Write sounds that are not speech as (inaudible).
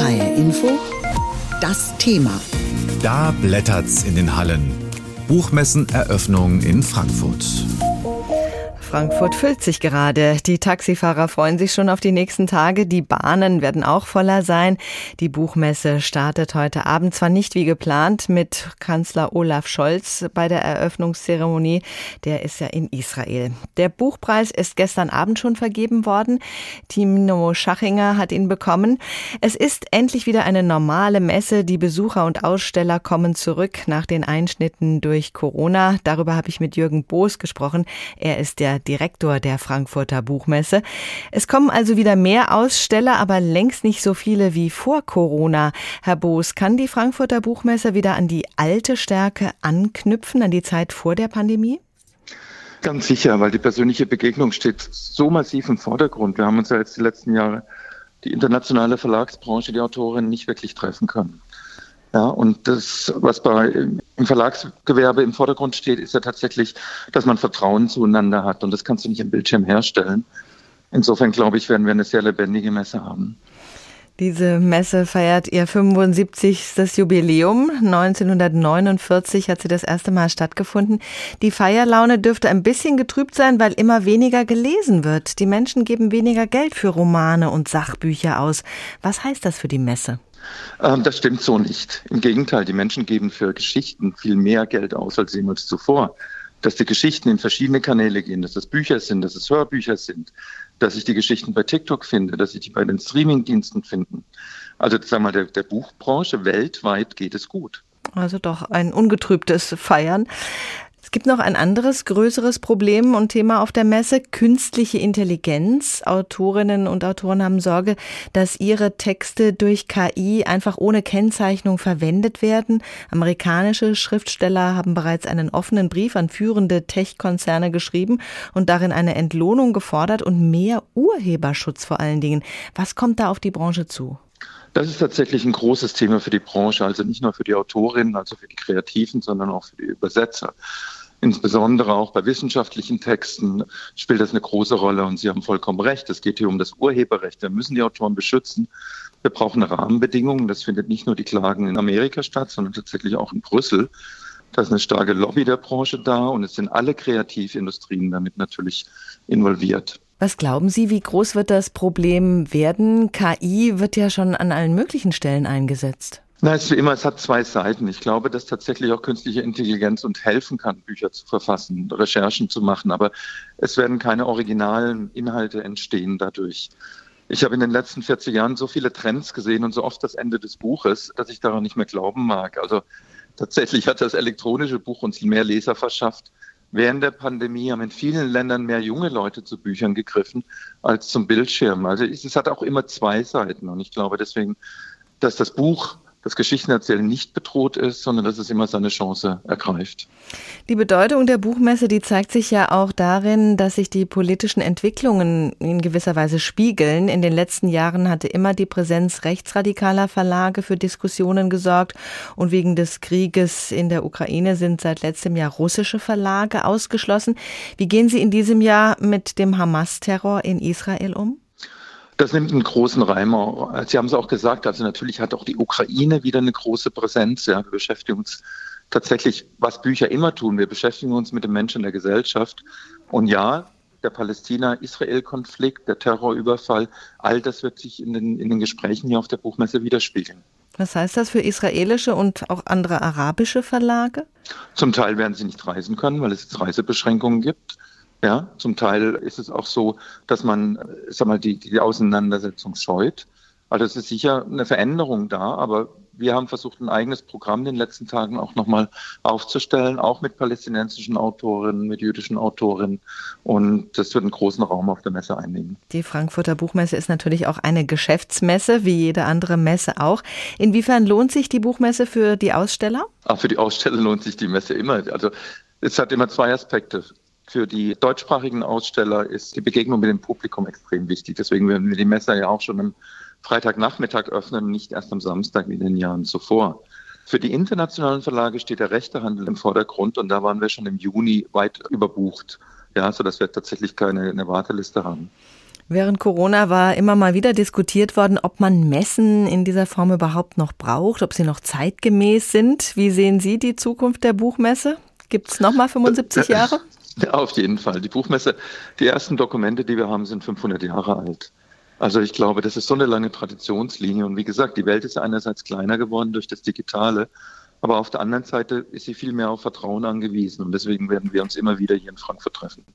HR Info, das Thema. Da blättert's in den Hallen. Buchmesseneröffnung in Frankfurt. Frankfurt füllt sich gerade. Die Taxifahrer freuen sich schon auf die nächsten Tage. Die Bahnen werden auch voller sein. Die Buchmesse startet heute Abend zwar nicht wie geplant mit Kanzler Olaf Scholz bei der Eröffnungszeremonie. Der ist ja in Israel. Der Buchpreis ist gestern Abend schon vergeben worden. Timo Schachinger hat ihn bekommen. Es ist endlich wieder eine normale Messe. Die Besucher und Aussteller kommen zurück nach den Einschnitten durch Corona. Darüber habe ich mit Jürgen Boos gesprochen. Er ist der Direktor der Frankfurter Buchmesse. Es kommen also wieder mehr Aussteller, aber längst nicht so viele wie vor Corona. Herr Boos, kann die Frankfurter Buchmesse wieder an die alte Stärke anknüpfen, an die Zeit vor der Pandemie? Ganz sicher, weil die persönliche Begegnung steht so massiv im Vordergrund. Wir haben uns ja jetzt die letzten Jahre die internationale Verlagsbranche, die Autoren nicht wirklich treffen können. Ja, und das, was bei, im Verlagsgewerbe im Vordergrund steht, ist ja tatsächlich, dass man Vertrauen zueinander hat. Und das kannst du nicht im Bildschirm herstellen. Insofern glaube ich, werden wir eine sehr lebendige Messe haben. Diese Messe feiert ihr 75. Jubiläum. 1949 hat sie das erste Mal stattgefunden. Die Feierlaune dürfte ein bisschen getrübt sein, weil immer weniger gelesen wird. Die Menschen geben weniger Geld für Romane und Sachbücher aus. Was heißt das für die Messe? Ähm, das stimmt so nicht. Im Gegenteil, die Menschen geben für Geschichten viel mehr Geld aus als jemals zuvor. Dass die Geschichten in verschiedene Kanäle gehen, dass es Bücher sind, dass es Hörbücher sind, dass ich die Geschichten bei TikTok finde, dass ich die bei den Streamingdiensten finde. Also sagen wir mal, der, der Buchbranche weltweit geht es gut. Also doch ein ungetrübtes Feiern. Es gibt noch ein anderes, größeres Problem und Thema auf der Messe, künstliche Intelligenz. Autorinnen und Autoren haben Sorge, dass ihre Texte durch KI einfach ohne Kennzeichnung verwendet werden. Amerikanische Schriftsteller haben bereits einen offenen Brief an führende Tech-Konzerne geschrieben und darin eine Entlohnung gefordert und mehr Urheberschutz vor allen Dingen. Was kommt da auf die Branche zu? Das ist tatsächlich ein großes Thema für die Branche, also nicht nur für die Autorinnen, also für die Kreativen, sondern auch für die Übersetzer. Insbesondere auch bei wissenschaftlichen Texten spielt das eine große Rolle und Sie haben vollkommen recht. Es geht hier um das Urheberrecht. Wir müssen die Autoren beschützen. Wir brauchen Rahmenbedingungen. Das findet nicht nur die Klagen in Amerika statt, sondern tatsächlich auch in Brüssel. Da ist eine starke Lobby der Branche da und es sind alle Kreativindustrien damit natürlich involviert. Was glauben Sie, wie groß wird das Problem werden? KI wird ja schon an allen möglichen Stellen eingesetzt. Na, es immer, es hat zwei Seiten. Ich glaube, dass tatsächlich auch künstliche Intelligenz uns helfen kann, Bücher zu verfassen, Recherchen zu machen. Aber es werden keine originalen Inhalte entstehen dadurch. Ich habe in den letzten 40 Jahren so viele Trends gesehen und so oft das Ende des Buches, dass ich daran nicht mehr glauben mag. Also tatsächlich hat das elektronische Buch uns mehr Leser verschafft Während der Pandemie haben in vielen Ländern mehr junge Leute zu Büchern gegriffen als zum Bildschirm. Also es hat auch immer zwei Seiten. Und ich glaube deswegen, dass das Buch das Geschichtenerzählen nicht bedroht ist, sondern dass es immer seine Chance ergreift. Die Bedeutung der Buchmesse, die zeigt sich ja auch darin, dass sich die politischen Entwicklungen in gewisser Weise spiegeln. In den letzten Jahren hatte immer die Präsenz rechtsradikaler Verlage für Diskussionen gesorgt und wegen des Krieges in der Ukraine sind seit letztem Jahr russische Verlage ausgeschlossen. Wie gehen Sie in diesem Jahr mit dem Hamas-Terror in Israel um? Das nimmt einen großen Reimer. Sie haben es auch gesagt, also natürlich hat auch die Ukraine wieder eine große Präsenz. Ja, wir beschäftigen uns tatsächlich, was Bücher immer tun. Wir beschäftigen uns mit den Menschen in der Gesellschaft. Und ja, der Palästina-Israel-Konflikt, der Terrorüberfall, all das wird sich in den, in den Gesprächen hier auf der Buchmesse widerspiegeln. Was heißt das für israelische und auch andere arabische Verlage? Zum Teil werden sie nicht reisen können, weil es jetzt Reisebeschränkungen gibt. Ja, zum Teil ist es auch so, dass man, sag mal, die, die Auseinandersetzung scheut. Also es ist sicher eine Veränderung da, aber wir haben versucht, ein eigenes Programm in den letzten Tagen auch nochmal aufzustellen, auch mit palästinensischen Autorinnen, mit jüdischen Autorinnen. Und das wird einen großen Raum auf der Messe einnehmen. Die Frankfurter Buchmesse ist natürlich auch eine Geschäftsmesse, wie jede andere Messe auch. Inwiefern lohnt sich die Buchmesse für die Aussteller? Auch für die Aussteller lohnt sich die Messe immer. Also es hat immer zwei Aspekte. Für die deutschsprachigen Aussteller ist die Begegnung mit dem Publikum extrem wichtig. Deswegen werden wir die Messe ja auch schon am Freitagnachmittag öffnen, nicht erst am Samstag wie in den Jahren zuvor. Für die internationalen Verlage steht der Rechtehandel im Vordergrund und da waren wir schon im Juni weit überbucht, ja, sodass wir tatsächlich keine eine Warteliste haben. Während Corona war immer mal wieder diskutiert worden, ob man Messen in dieser Form überhaupt noch braucht, ob sie noch zeitgemäß sind. Wie sehen Sie die Zukunft der Buchmesse? Gibt es nochmal 75 Jahre? Ja, (laughs) auf jeden Fall. Die Buchmesse, die ersten Dokumente, die wir haben, sind 500 Jahre alt. Also ich glaube, das ist so eine lange Traditionslinie. Und wie gesagt, die Welt ist einerseits kleiner geworden durch das Digitale, aber auf der anderen Seite ist sie viel mehr auf Vertrauen angewiesen. Und deswegen werden wir uns immer wieder hier in Frankfurt treffen.